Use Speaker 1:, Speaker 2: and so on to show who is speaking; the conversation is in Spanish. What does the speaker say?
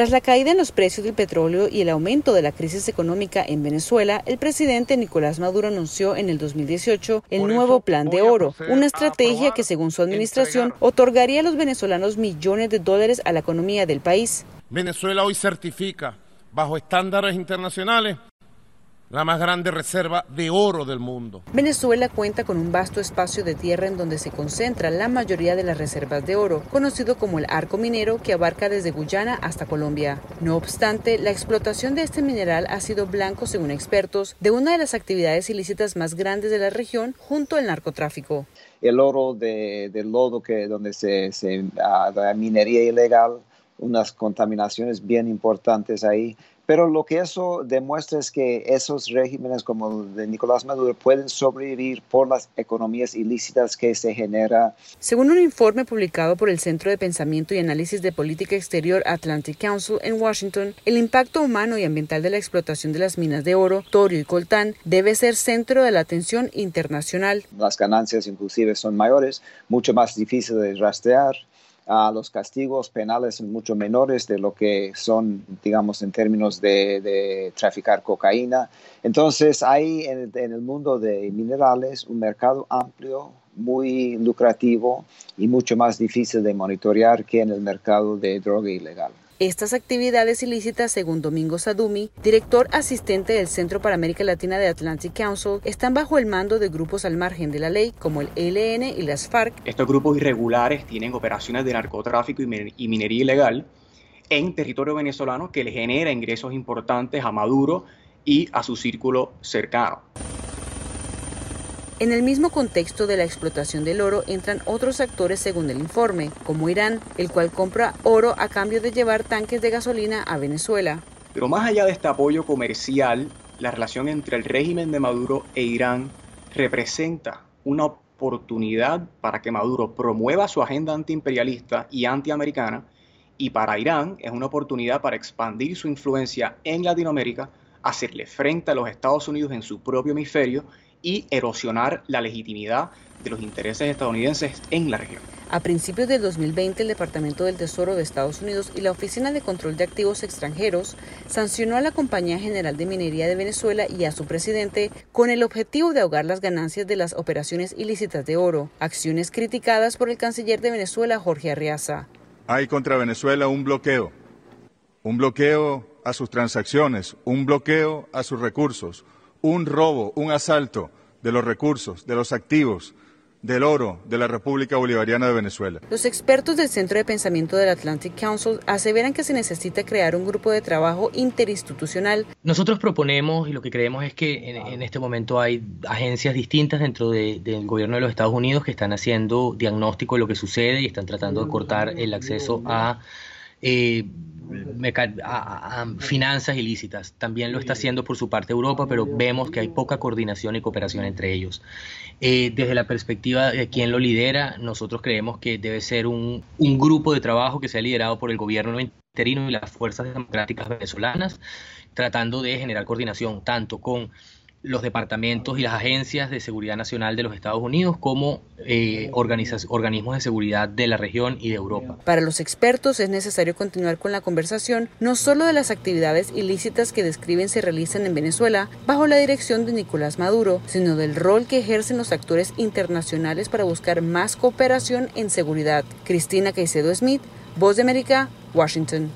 Speaker 1: Tras la caída en los precios del petróleo y el aumento de la crisis económica en Venezuela, el presidente Nicolás Maduro anunció en el 2018 el nuevo Plan de Oro, una estrategia que según su administración otorgaría a los venezolanos millones de dólares a la economía del país.
Speaker 2: Venezuela hoy certifica bajo estándares internacionales la más grande reserva de oro del mundo.
Speaker 1: Venezuela cuenta con un vasto espacio de tierra en donde se concentra la mayoría de las reservas de oro, conocido como el arco minero que abarca desde Guyana hasta Colombia. No obstante, la explotación de este mineral ha sido blanco, según expertos, de una de las actividades ilícitas más grandes de la región junto al narcotráfico.
Speaker 3: El oro de, del lodo que donde se, se ah, la minería ilegal, unas contaminaciones bien importantes ahí, pero lo que eso demuestra es que esos regímenes como el de Nicolás Maduro pueden sobrevivir por las economías ilícitas que se genera.
Speaker 1: Según un informe publicado por el Centro de Pensamiento y Análisis de Política Exterior Atlantic Council en Washington, el impacto humano y ambiental de la explotación de las minas de oro, torio y coltán debe ser centro de la atención internacional.
Speaker 3: Las ganancias inclusive son mayores, mucho más difícil de rastrear los castigos penales mucho menores de lo que son, digamos, en términos de, traficar cocaína. Entonces hay en el mundo de minerales un mercado amplio, muy lucrativo y mucho más difícil de monitorear que en el mercado de droga ilegal.
Speaker 1: Estas actividades ilícitas, según Domingo Sadumi, director asistente del Centro para América Latina de Atlantic Council, están bajo el mando de grupos al margen de la ley como el ELN y las FARC.
Speaker 4: Estos grupos irregulares tienen operaciones de narcotráfico y minería ilegal en territorio venezolano que le genera ingresos importantes a Maduro y a su círculo cercano.
Speaker 1: En el mismo contexto de la explotación del oro entran otros actores según el informe, como Irán, el cual compra oro a cambio de llevar tanques de gasolina a Venezuela.
Speaker 4: Pero más allá de este apoyo comercial, la relación entre el régimen de Maduro e Irán representa una oportunidad para que Maduro promueva su agenda antiimperialista y antiamericana y para Irán es una oportunidad para expandir su influencia en Latinoamérica, hacerle frente a los Estados Unidos en su propio hemisferio y erosionar la legitimidad de los intereses estadounidenses en la región.
Speaker 1: A principios del 2020, el Departamento del Tesoro de Estados Unidos y la Oficina de Control de Activos Extranjeros sancionó a la Compañía General de Minería de Venezuela y a su presidente con el objetivo de ahogar las ganancias de las operaciones ilícitas de oro, acciones criticadas por el canciller de Venezuela, Jorge Arriaza.
Speaker 5: Hay contra Venezuela un bloqueo, un bloqueo a sus transacciones, un bloqueo a sus recursos, un robo, un asalto de los recursos, de los activos, del oro de la República Bolivariana de Venezuela.
Speaker 1: Los expertos del Centro de Pensamiento del Atlantic Council aseveran que se necesita crear un grupo de trabajo interinstitucional.
Speaker 6: Nosotros proponemos y lo que creemos es que en, este momento hay agencias distintas dentro del gobierno de los Estados Unidos que están haciendo diagnóstico de lo que sucede y están tratando de cortar el acceso a eh, a, finanzas ilícitas. También lo está haciendo por su parte Europa, pero vemos que hay poca coordinación y cooperación entre ellos. Eh, desde la perspectiva de quién lo lidera, nosotros creemos que debe ser un grupo de trabajo que sea liderado por el gobierno interino y las fuerzas democráticas venezolanas, tratando de generar coordinación tanto con los departamentos y las agencias de seguridad nacional de los Estados Unidos como eh, organismos de seguridad de la región y de Europa.
Speaker 1: Para los expertos es necesario continuar con la conversación no solo de las actividades ilícitas que describen se realizan en Venezuela bajo la dirección de Nicolás Maduro, sino del rol que ejercen los actores internacionales para buscar más cooperación en seguridad. Cristina Caicedo Smith, Voz de América, Washington.